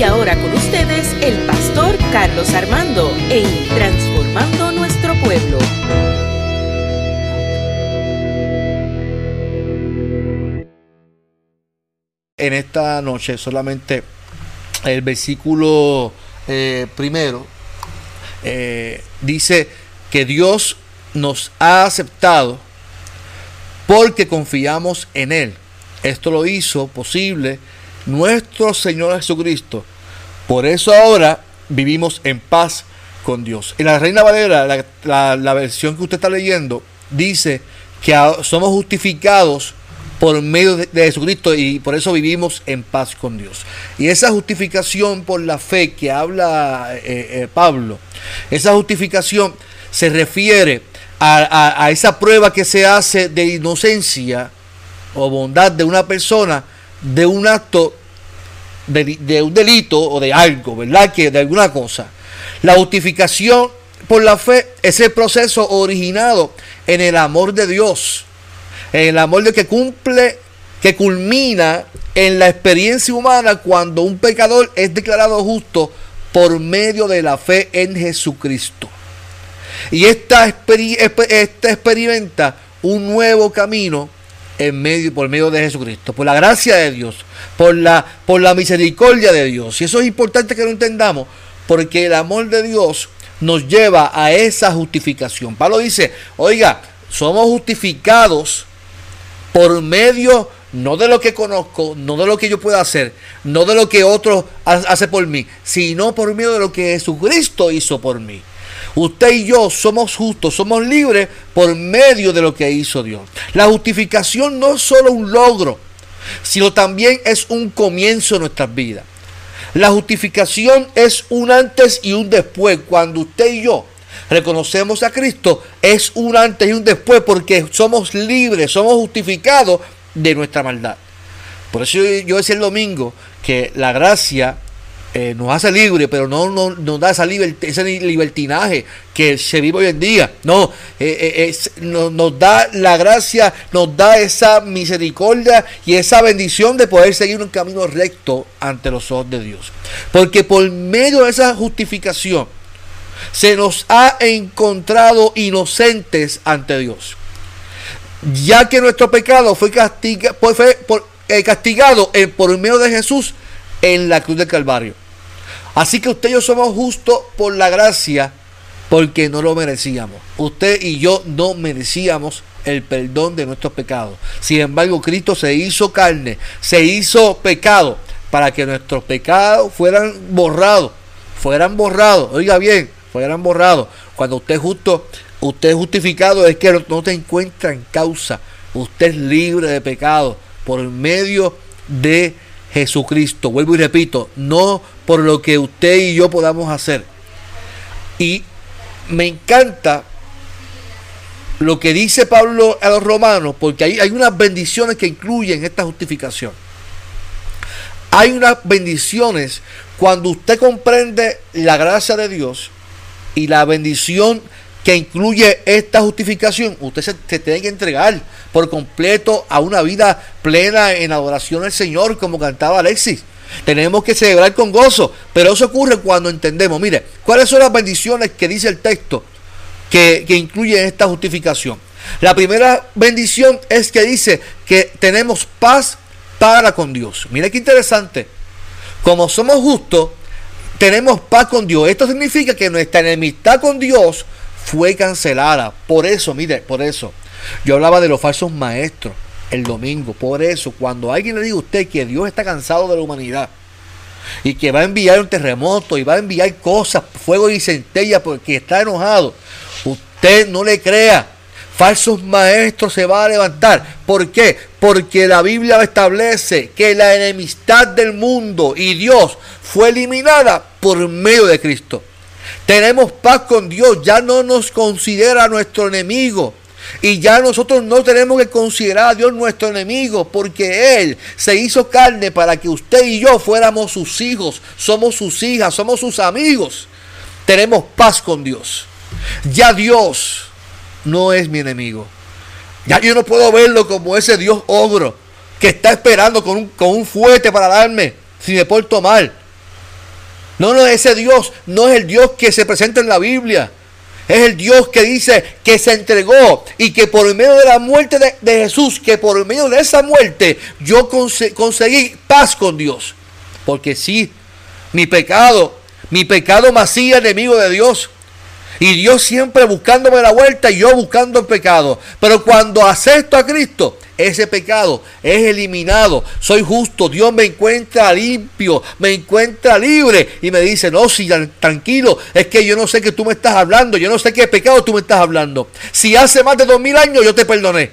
Y ahora con ustedes el pastor Carlos Armando en Transformando Nuestro Pueblo. En esta noche solamente el versículo eh, primero eh, dice que Dios nos ha aceptado porque confiamos en Él. Esto lo hizo posible nuestro Señor Jesucristo. Por eso ahora vivimos en paz con Dios. En la Reina Valera, la, versión que usted está leyendo, dice que somos justificados por medio de, Jesucristo y por eso vivimos en paz con Dios. Y esa justificación por la fe que habla eh, eh, Pablo, esa justificación se refiere a, esa prueba que se hace de inocencia o bondad de una persona de un acto de, un delito o de algo, ¿verdad? Que de alguna cosa. La justificación por la fe es el proceso originado en el amor de Dios, en el amor de que cumple, que culmina en la experiencia humana cuando un pecador es declarado justo por medio de la fe en Jesucristo. Y esta, esta experimenta un nuevo camino en medio, por medio de Jesucristo, por la gracia de Dios, por la, por la misericordia de Dios. Y eso es importante que lo entendamos, porque el amor de Dios nos lleva a esa justificación. Pablo dice, oiga, somos justificados por medio no de lo que conozco, no de lo que yo pueda hacer, no de lo que otro hace por mí, sino por medio de lo que Jesucristo hizo por mí. Usted y yo somos justos, somos libres por medio de lo que hizo Dios. La justificación no es solo un logro, sino también es un comienzo de nuestras vidas. La justificación es un antes y un después. Cuando usted y yo reconocemos a Cristo, es un antes y un después porque somos libres, somos justificados de nuestra maldad. Por eso yo decía el domingo que la gracia eh, nos hace libre, pero no, nos da esa ese libertinaje que se vive hoy en día. No, eh, eh, nos da la gracia, nos da esa misericordia y esa bendición de poder seguir un camino recto ante los ojos de Dios. Porque por medio de esa justificación se nos ha encontrado inocentes ante Dios. Ya que nuestro pecado fue, castiga, fue, castigado por medio de Jesús en la cruz del Calvario. Así que usted y yo somos justos por la gracia porque no lo merecíamos. Usted y yo no merecíamos el perdón de nuestros pecados. Sin embargo, Cristo se hizo carne, se hizo pecado para que nuestros pecados fueran borrados, fueran borrados. Oiga bien, fueran borrados. Cuando usted es justo, usted es justificado es que no te encuentra en causa. Usted es libre de pecado por medio de Jesucristo. Vuelvo y repito, no por lo que usted y yo podamos hacer. Y me encanta lo que dice Pablo a los romanos, porque hay, hay unas bendiciones que incluyen esta justificación. Hay unas bendiciones cuando usted comprende la gracia de Dios y la bendición que incluye esta justificación, usted se, tiene que entregar por completo a una vida plena en adoración al Señor, como cantaba Alexis. Tenemos que celebrar con gozo, pero eso ocurre cuando entendemos, mire, ¿cuáles son las bendiciones que dice el texto que, que incluye esta justificación? La primera bendición es que dice que tenemos paz para con Dios. Mire qué interesante. Como somos justos, tenemos paz con Dios. Esto significa que nuestra enemistad con Dios fue cancelada. Por eso, mire, por eso. Yo hablaba de los falsos maestros el domingo. Por eso, cuando alguien le diga a usted que Dios está cansado de la humanidad y que va a enviar un terremoto y va a enviar cosas, fuego y centella porque está enojado, usted no le crea. Falsos maestros se va a levantar. ¿Por qué? Porque la Biblia establece que la enemistad del mundo y Dios fue eliminada por medio de Cristo. Tenemos paz con Dios, ya no nos considera nuestro enemigo. Y ya nosotros no tenemos que considerar a Dios nuestro enemigo, porque Él se hizo carne para que usted y yo fuéramos sus hijos, somos sus hijas, somos sus amigos. Tenemos paz con Dios. Ya Dios no es mi enemigo. Ya yo no puedo verlo como ese Dios ogro que está esperando con un, con un para darme si me porto mal. No, no, ese Dios no es el Dios que se presenta en la Biblia. Es el Dios que dice que se entregó y que por medio de la muerte de, Jesús, que por medio de esa muerte yo conseguí paz con Dios. Porque sí, mi pecado, mi pecado me enemigo de Dios. Y Dios siempre buscándome la vuelta y yo buscando el pecado. Pero cuando acepto a Cristo, ese pecado es eliminado. Soy justo, Dios me encuentra limpio, me encuentra libre y me dice, no, si tranquilo, es que yo no sé que tú me estás hablando, yo no sé qué pecado tú me estás hablando. Si hace más de dos mil años yo te perdoné.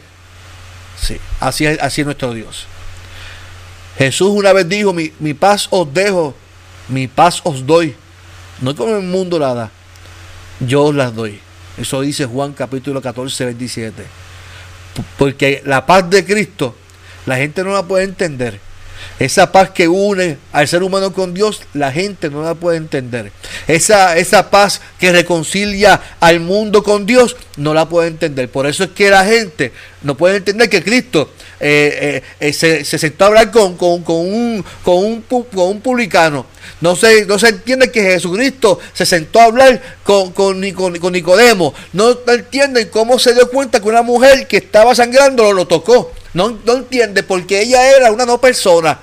Sí, así es, así es nuestro Dios. Jesús una vez dijo, mi, mi paz os dejo, mi paz os doy. No como el mundo la da, yo os las doy. Eso dice Juan capítulo 14, 27. Porque la paz de Cristo, la gente no la puede entender. Esa paz que une al ser humano con Dios, la gente no la puede entender. Esa, esa paz que reconcilia al mundo con Dios, no la puede entender. Por eso es que la gente no puede entender que Cristo eh, eh, eh, se, sentó a hablar con, un, publicano. No se, entiende que Jesucristo se sentó a hablar con, Nicodemo. No entienden cómo se dio cuenta que una mujer que estaba sangrando lo, tocó. No, no entiende porque ella era una no persona.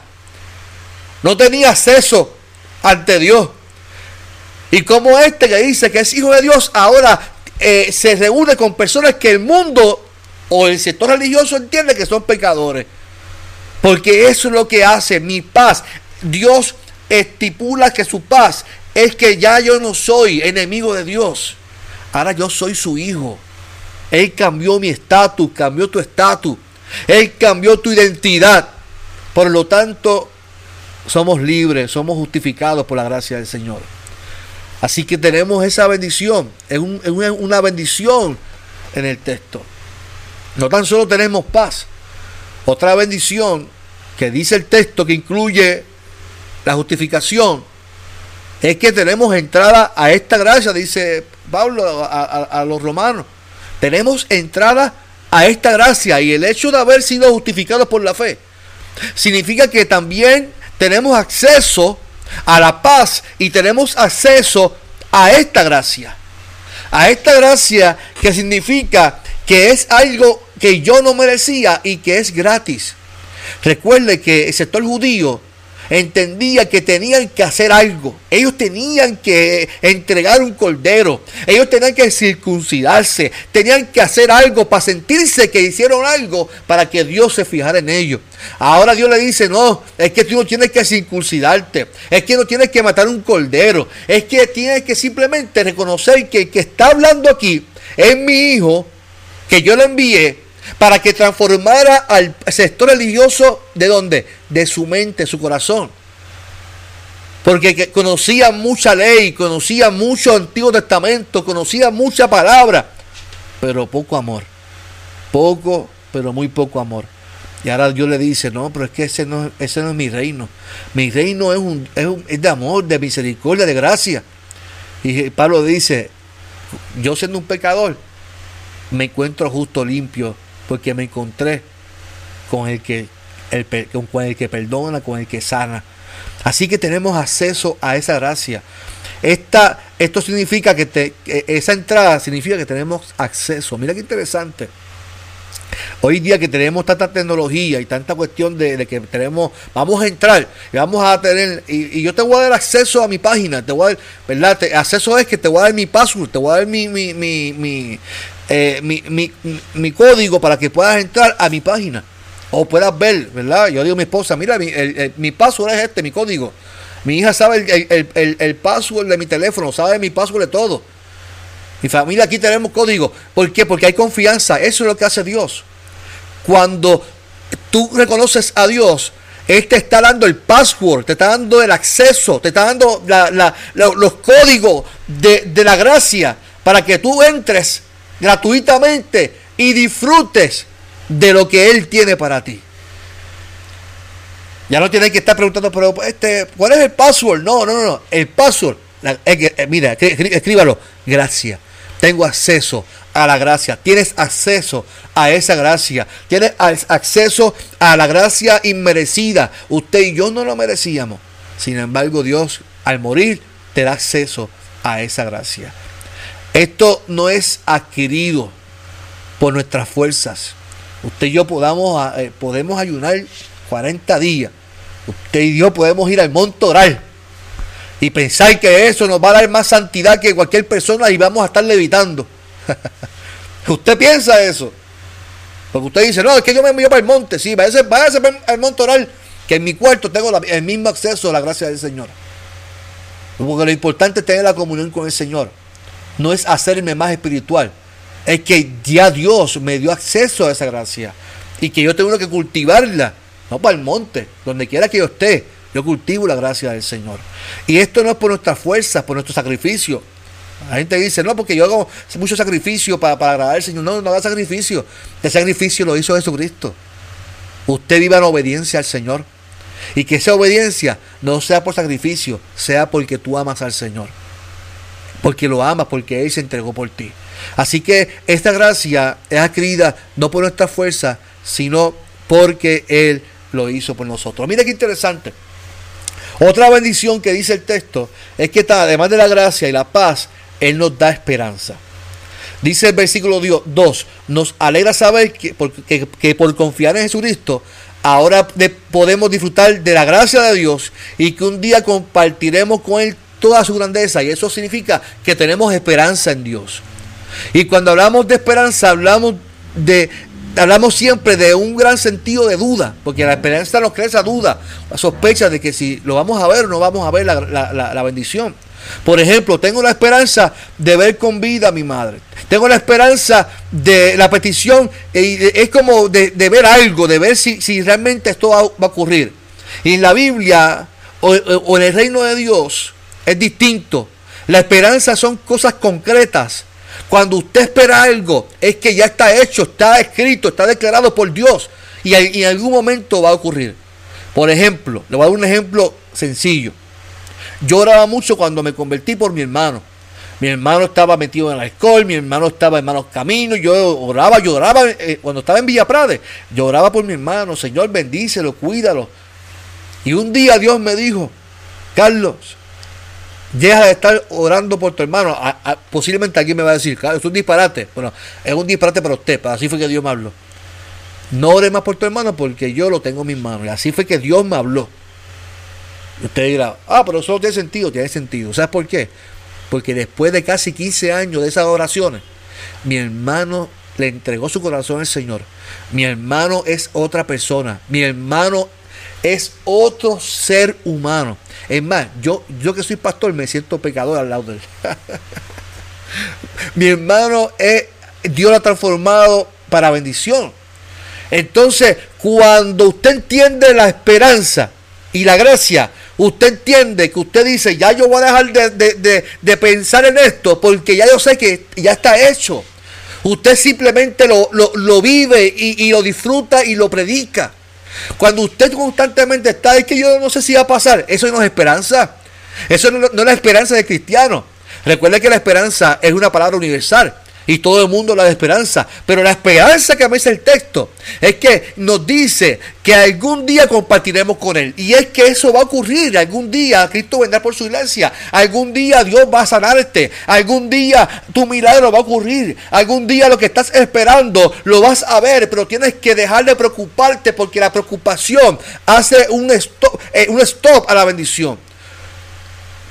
No tenía acceso ante Dios. Y como este que dice que es hijo de Dios, ahora se reúne con personas que el mundo o el sector religioso entiende que son pecadores. Porque eso es lo que hace mi paz. Dios estipula que su paz es que ya yo no soy enemigo de Dios. Ahora yo soy su hijo. Él cambió mi estatus, cambió tu estatus. Él cambió tu identidad. Por lo tanto, somos libres, somos justificados por la gracia del Señor. Así que tenemos esa bendición. Es, una bendición en el texto. No tan solo tenemos paz, otra bendición que dice el texto que incluye la justificación es que tenemos entrada a esta gracia, dice Pablo a, los romanos. Tenemos entrada a esta gracia y el hecho de haber sido justificados por la fe significa que también tenemos acceso a la paz y tenemos acceso a esta gracia. A esta gracia que significa que es algo que yo no merecía y que es gratis. Recuerde que el sector judío entendía que tenían que hacer algo. Ellos tenían que entregar un cordero. Ellos tenían que circuncidarse. Tenían que hacer algo para sentirse que hicieron algo para que Dios se fijara en ellos. Ahora Dios le dice, no, es que tú no tienes que circuncidarte. Es que no tienes que matar un cordero. Es que tienes que simplemente reconocer que el que está hablando aquí es mi hijo que yo le envié para que transformara al sector religioso de dónde? De su mente, su corazón. Porque conocía mucha ley, conocía mucho Antiguo Testamento, conocía mucha palabra, pero poco amor. Poco, pero muy poco amor. Y ahora Dios le dice, no, pero es que ese no, ese no es mi reino. Mi reino es, un, es, un, es de amor, de misericordia, de gracia. Y Pablo dice, yo siendo un pecador, me encuentro justo limpio porque me encontré con el que, el, con el que perdona, con el que sana. Así que tenemos acceso a esa gracia. Esta, esto significa que te, esa entrada significa que tenemos acceso. Mira qué interesante. Hoy día que tenemos tanta tecnología y tanta cuestión de, que tenemos, vamos a entrar y vamos a tener, y, yo te voy a dar acceso a mi página, te voy a dar, ¿verdad? acceso es que te voy a dar mi password, te voy a dar mi, mi, eh, mi, mi, mi, código para que puedas entrar a mi página o puedas ver, ¿verdad? Yo digo a mi esposa, mira, mi, mi password es este, mi código. Mi hija sabe el, el, el, password de mi teléfono, sabe mi password de todo. Mi familia aquí tenemos código. ¿Por qué? Porque hay confianza. Eso es lo que hace Dios. Cuando tú reconoces a Dios, Él te está dando el password, te está dando el acceso, te está dando los códigos de, de la gracia para que tú entres gratuitamente y disfrutes de lo que Él tiene para ti. Ya no tienes que estar preguntando, pero este, ¿cuál es el password? No, no, no, el password. Eh, mira, escríbalo. Gracia. Tengo acceso a la gracia. Tienes acceso a esa gracia. Tienes acceso a la gracia inmerecida. Usted y yo no lo merecíamos. Sin embargo, Dios al morir te da acceso a esa gracia. Esto no es adquirido por nuestras fuerzas. Usted y yo podamos, eh, podemos ayunar 40 días. Usted y yo podemos ir al monte oral y pensar que eso nos va a dar más santidad que cualquier persona y vamos a estar levitando. usted piensa eso. Porque usted dice, no, es que yo me envío para el monte. Sí, váyase, váyase al monte oral, que en mi cuarto tengo el mismo acceso a la gracia del Señor. Porque lo importante es tener la comunión con el Señor. No es hacerme más espiritual. Es que ya Dios me dio acceso a esa gracia. Y que yo tengo que cultivarla. No para el monte. Donde quiera que yo esté. Yo cultivo la gracia del Señor. Y esto no es por nuestras fuerzas, por nuestro sacrificio. La gente dice, no, porque yo hago mucho sacrificio para, para agradar al Señor. No, no haga sacrificio. El sacrificio lo hizo Jesucristo. Usted viva en obediencia al Señor. Y que esa obediencia no sea por sacrificio, sea porque tú amas al Señor. Porque lo amas, porque Él se entregó por ti. Así que esta gracia es adquirida no por nuestra fuerza, sino porque Él lo hizo por nosotros. Mira qué interesante. Otra bendición que dice el texto es que además de la gracia y la paz, Él nos da esperanza. Dice el versículo 2, nos alegra saber que que por confiar en Jesucristo ahora podemos disfrutar de la gracia de Dios y que un día compartiremos con Él toda su grandeza. Y eso significa que tenemos esperanza en Dios. Y cuando hablamos de esperanza, hablamos de hablamos siempre de un gran sentido de duda, porque la esperanza nos crea esa duda, la sospecha de que si lo vamos a ver o no vamos a ver la bendición. Por ejemplo, tengo la esperanza de ver con vida a mi madre. Tengo la esperanza de la petición, y es como de, ver algo, de ver si, realmente esto va, a ocurrir. Y en la Biblia o en el reino de Dios es distinto. La esperanza son cosas concretas. Cuando usted espera algo, es que ya está hecho, está escrito, está declarado por Dios. Y en algún momento va a ocurrir. Por ejemplo, le voy a dar un ejemplo sencillo. Yo oraba mucho cuando me convertí por mi hermano. Mi hermano estaba metido en el alcohol, mi hermano estaba en malos caminos, yo oraba, lloraba eh, cuando estaba en Villa Prade, yo oraba por mi hermano, Señor, bendícelo, cuídalo. Y un día Dios me dijo, Carlos, deja de estar orando por tu hermano. posiblemente alguien me va a decir, Carlos, es un disparate. Bueno, es un disparate para usted, pero así fue que Dios me habló. No ore más por tu hermano porque yo lo tengo en mis manos. Y así fue que Dios me habló. Usted dirá, ah, pero eso tiene sentido, tiene sentido. ¿Sabes por qué? Porque después de casi 15 años de esas oraciones, mi hermano le entregó su corazón al Señor. Mi hermano es otra persona. Mi hermano es otro ser humano. Es más, yo, yo que soy pastor me siento pecador al lado de él. mi hermano es, Dios lo ha transformado para bendición. Entonces, cuando usted entiende la esperanza y la gracia, usted entiende que usted dice, ya yo voy a dejar de, pensar en esto porque ya yo sé que ya está hecho. Usted simplemente lo, vive y, lo disfruta y lo predica. Cuando usted constantemente está, es que yo no sé si va a pasar, eso no es esperanza. Eso no, es la esperanza de cristiano. Recuerde que la esperanza es una palabra universal y todo el mundo la de esperanza. Pero la esperanza que me dice el texto es que nos dice que algún día compartiremos con Él. Y es que eso va a ocurrir. Algún día Cristo vendrá por su iglesia. Algún día Dios va a sanarte. Algún día tu milagro va a ocurrir. Algún día lo que estás esperando lo vas a ver. Pero tienes que dejar de preocuparte porque la preocupación hace un stop, eh, un stop a la bendición.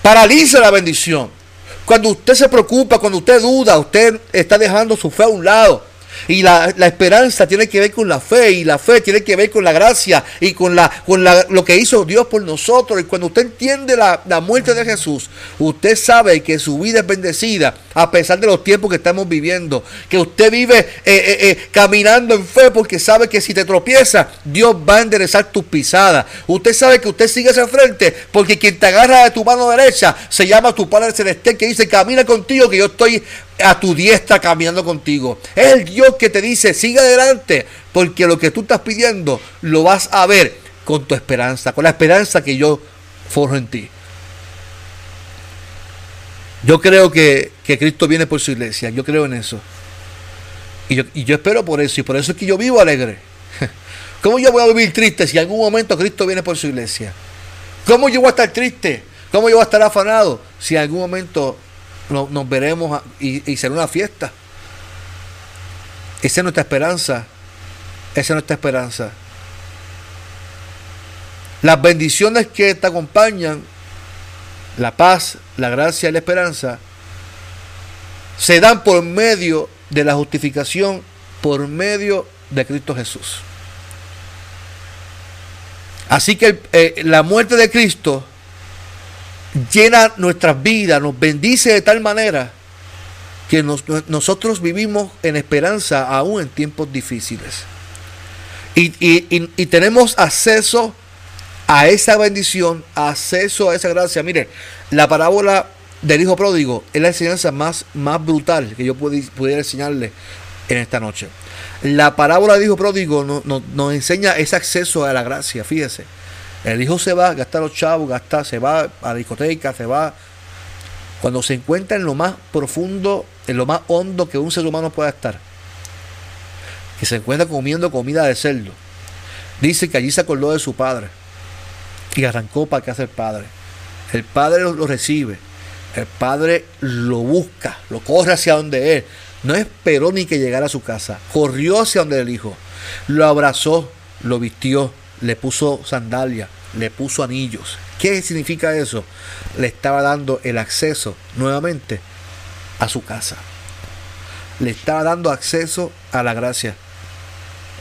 Paraliza la bendición. Cuando usted se preocupa, cuando usted duda, usted está dejando su fe a un lado. Y la, esperanza tiene que ver con la fe, y la fe tiene que ver con la gracia y con, la, con lo que hizo Dios por nosotros. Y cuando usted entiende la, muerte de Jesús, usted sabe que su vida es bendecida a pesar de los tiempos que estamos viviendo. Que usted vive eh, eh, eh, caminando en fe porque sabe que si te tropieza, Dios va a enderezar tus pisadas. Usted sabe que usted sigue hacia frente porque quien te agarra de tu mano derecha se llama tu Padre Celestial que dice, camina contigo que yo estoy a tu diestra caminando contigo. Es el Dios que te dice, sigue adelante, porque lo que tú estás pidiendo lo vas a ver con tu esperanza, con la esperanza que yo forjo en ti. Yo creo que, Cristo viene por su iglesia, yo creo en eso. Y yo, y yo espero por eso, y por eso es que yo vivo alegre. ¿Cómo yo voy a vivir triste si en algún momento Cristo viene por su iglesia? ¿Cómo yo voy a estar triste? ¿Cómo yo voy a estar afanado si en algún momento nos veremos y, y será una fiesta. Esa es nuestra esperanza. Esa es nuestra esperanza. Las bendiciones que te acompañan, la paz, la gracia y la esperanza, se dan por medio de la justificación, por medio de Cristo Jesús. Así que eh, la muerte de Cristo llena nuestras vidas, nos bendice de tal manera que nosotros vivimos en esperanza aún en tiempos difíciles. Y, tenemos acceso a esa bendición, acceso a esa gracia. Mire, la parábola del hijo pródigo es la enseñanza más, más brutal que yo pudiera enseñarle en esta noche. La parábola del hijo pródigo nos enseña ese acceso a la gracia, fíjese. El hijo se va, gasta los chavos, gasta, se va a la discoteca, se va. Cuando se encuentra en lo más profundo, en lo más hondo que un ser humano pueda estar, que se encuentra comiendo comida de cerdo, dice que allí se acordó de su padre y arrancó para casa el padre. El padre lo, recibe, el padre lo busca, lo corre hacia donde él. No esperó ni que llegara a su casa, corrió hacia donde el hijo, lo abrazó, lo vistió, le puso sandalias, le puso anillos. ¿Qué significa eso? Le estaba dando el acceso nuevamente a su casa. Le estaba dando acceso a la gracia.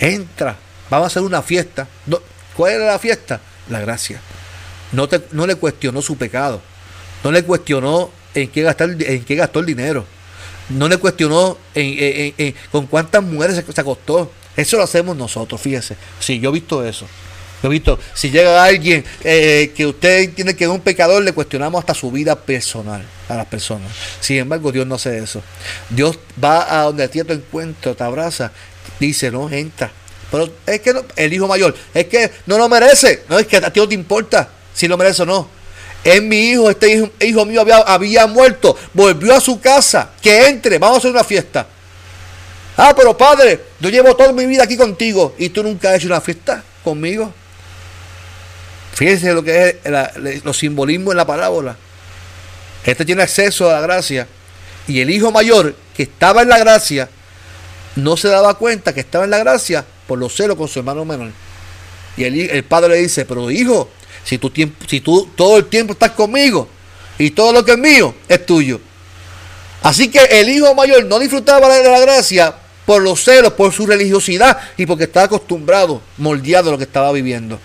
Entra, vamos a hacer una fiesta. ¿Cuál era la fiesta? La gracia. No, te, no le cuestionó su pecado. No le cuestionó en qué, gastó el dinero. No le cuestionó con cuántas mujeres se, acostó. Eso lo hacemos nosotros, fíjese. Sí, yo he visto eso. Yo he visto, si llega alguien eh, que usted entiende que es un pecador, le cuestionamos hasta su vida personal a las personas. Sin embargo, Dios no hace eso. Dios va a donde a ti te encuentro, te abraza, dice, no, entra. Pero es que el hijo mayor, es que no lo merece. No es que a ti no te importa si lo merece o no. Es mi hijo, este hijo, mío había, muerto, volvió a su casa, que entre, vamos a hacer una fiesta. Ah, pero padre, yo llevo toda mi vida aquí contigo y tú nunca has hecho una fiesta conmigo. Fíjense lo que es los simbolismos en la parábola. Este tiene acceso a la gracia y el hijo mayor que estaba en la gracia no se daba cuenta que estaba en la gracia por los celos con su hermano menor. Y el, el padre le dice, pero hijo, si tú, si tú todo el tiempo estás conmigo y todo lo que es mío es tuyo. Así que el hijo mayor no disfrutaba de la gracia por los celos, por su religiosidad y porque estaba acostumbrado, moldeado a lo que estaba viviendo.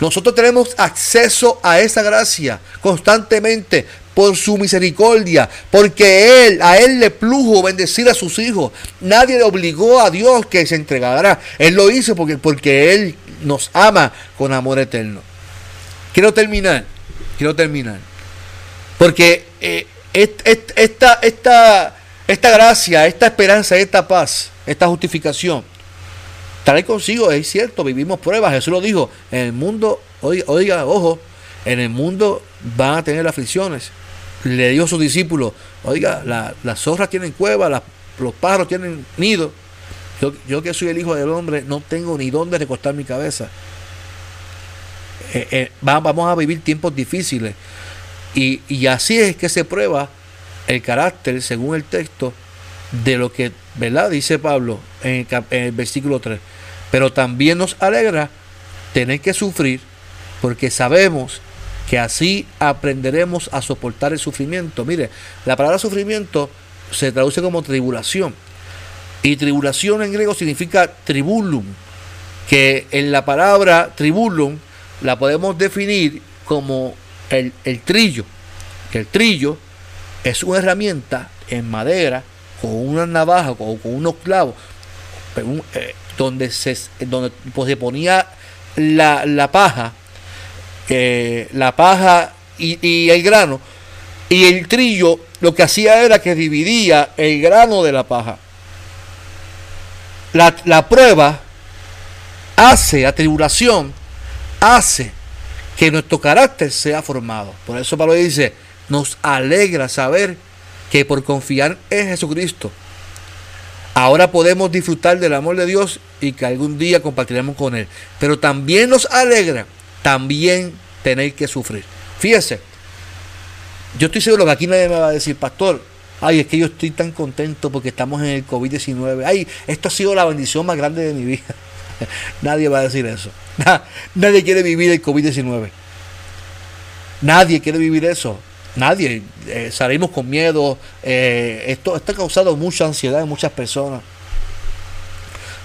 Nosotros tenemos acceso a esa gracia constantemente por su misericordia, porque él a él le plujo bendecir a sus hijos. Nadie le obligó a Dios que se entregara. Él lo hizo porque porque él nos ama con amor eterno. Quiero terminar, quiero terminar. Porque eh, esta, esta, esta gracia, esta esperanza, esta paz, esta justificación, trae consigo, es cierto, vivimos pruebas. Jesús lo dijo, en el mundo, oiga, oiga, ojo, en el mundo van a tener aflicciones. Le dijo a sus discípulos, oiga, las zorras tienen cuevas, los pájaros tienen nido. Yo, yo que soy el hijo del hombre no tengo ni dónde recostar mi cabeza. Eh, eh, vamos a vivir tiempos difíciles. Y, así es que se prueba el carácter, según el texto, de lo que, ¿verdad? Dice Pablo en el, versículo 3. Pero también nos alegra tener que sufrir porque sabemos que así aprenderemos a soportar el sufrimiento. Mire, la palabra sufrimiento se traduce como tribulación. Y tribulación en griego significa tribulum, que en la palabra tribulum la podemos definir como el, trillo. Que el trillo es una herramienta en madera con una navaja o con, unos clavos eh, donde, se, donde pues, se ponía la, paja, eh, la paja y, el grano. Y el trillo lo que hacía era que dividía el grano de la paja. La, la prueba hace, la tribulación, hace que nuestro carácter sea formado. Por eso Pablo dice, nos alegra saber que por confiar en Jesucristo, ahora podemos disfrutar del amor de Dios y que algún día compartiremos con Él. Pero también nos alegra también tener que sufrir. Fíjese, Yo estoy seguro que aquí nadie me va a decir, pastor, ay, es que yo estoy tan contento porque estamos en el COVID-19. Ay, esto ha sido la bendición más grande de mi vida. nadie va a decir eso. Nadie quiere vivir el COVID-19. Nadie quiere vivir eso. Nadie. Eh, salimos con miedo. Eh, esto, ha causado mucha ansiedad en muchas personas.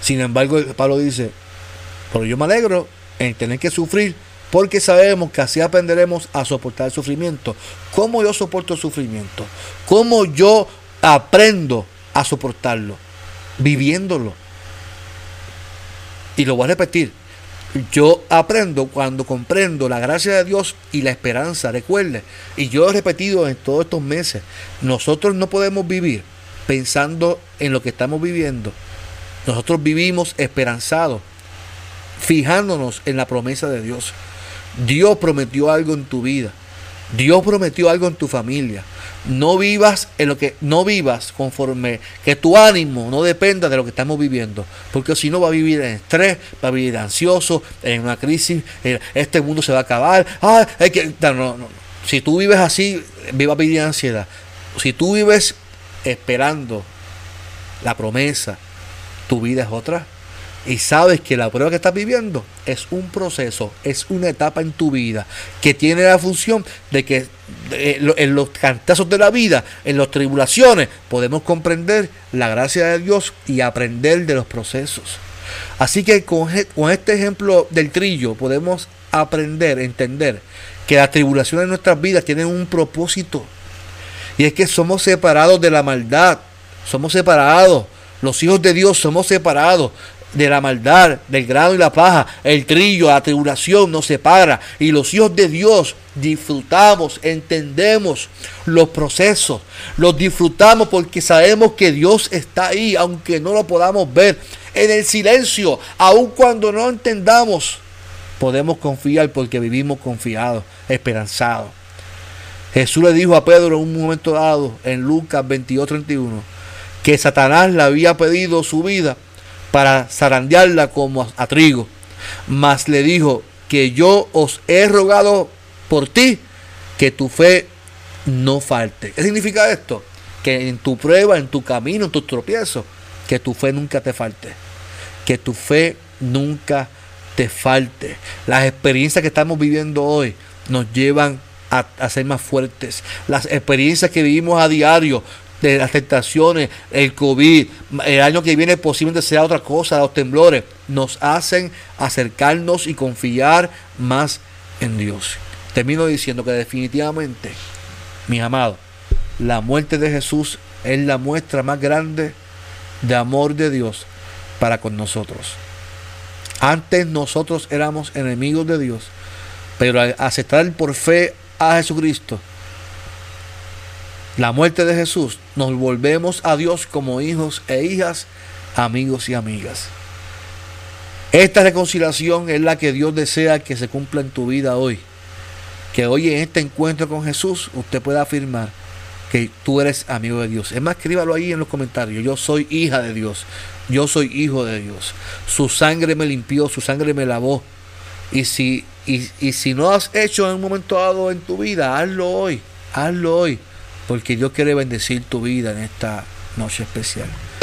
Sin embargo, Pablo dice, pero yo me alegro en tener que sufrir porque sabemos que así aprenderemos a soportar el sufrimiento. ¿Cómo yo soporto el sufrimiento? ¿Cómo yo aprendo a soportarlo? Viviéndolo. Y lo voy a repetir. Yo aprendo cuando comprendo la gracia de Dios y la esperanza. Recuerde, y yo he repetido en todos estos meses, nosotros no podemos vivir pensando en lo que estamos viviendo. Nosotros vivimos esperanzados, fijándonos en la promesa de Dios. Dios prometió algo en tu vida. Dios prometió algo en tu familia. No vivas en lo que no vivas conforme que tu ánimo no dependa de lo que estamos viviendo, porque si no va a vivir en estrés, va a vivir ansioso, en una crisis, este mundo se va a acabar. Ah, que no, no. Si tú vives así, va a vivir ansiedad. Si tú vives esperando la promesa, tu vida es otra y sabes que la prueba que estás viviendo es un proceso, es una etapa en tu vida que tiene la función de que en los cantazos de la vida, en las tribulaciones, podemos comprender la gracia de Dios y aprender de los procesos. Así que con, con este ejemplo del trillo podemos aprender, entender que las tribulaciones de nuestras vidas tienen un propósito. Y es que somos separados de la maldad, somos separados. Los hijos de Dios somos separados de la maldad, del grano y la paja, el trillo, la tribulación nos separa. Y los hijos de Dios disfrutamos, entendemos los procesos, los disfrutamos porque sabemos que Dios está ahí, aunque no lo podamos ver. En el silencio, aun cuando no entendamos, podemos confiar porque vivimos confiados, esperanzados. Jesús le dijo a Pedro en un momento dado, en Lucas 22, 31, que Satanás le había pedido su vida para zarandearla como a trigo. Mas le dijo que yo os he rogado por ti que tu fe no falte. ¿Qué significa esto? Que en tu prueba, en tu camino, en tus tropiezos, que tu fe nunca te falte. Que tu fe nunca te falte. Las experiencias que estamos viviendo hoy nos llevan a, a, ser más fuertes. Las experiencias que vivimos a diario de las tentaciones, el COVID, el año que viene posiblemente sea otra cosa, los temblores, nos hacen acercarnos y confiar más en Dios. Termino diciendo que definitivamente, mis amados, la muerte de Jesús es la muestra más grande de amor de Dios para con nosotros. Antes nosotros éramos enemigos de Dios, pero al aceptar por fe a Jesucristo, la muerte de Jesús, nos volvemos a Dios como hijos e hijas, amigos y amigas. Esta reconciliación es la que Dios desea que se cumpla en tu vida hoy. Que hoy en este encuentro con Jesús usted pueda afirmar que tú eres amigo de Dios. Es más, escríbalo ahí en los comentarios. Yo soy hija de Dios. Yo soy hijo de Dios. Su sangre me limpió, su sangre me lavó. Y si, y, y si no has hecho en un momento dado en tu vida, hazlo hoy. Hazlo hoy porque Dios quiere bendecir tu vida en esta noche especial.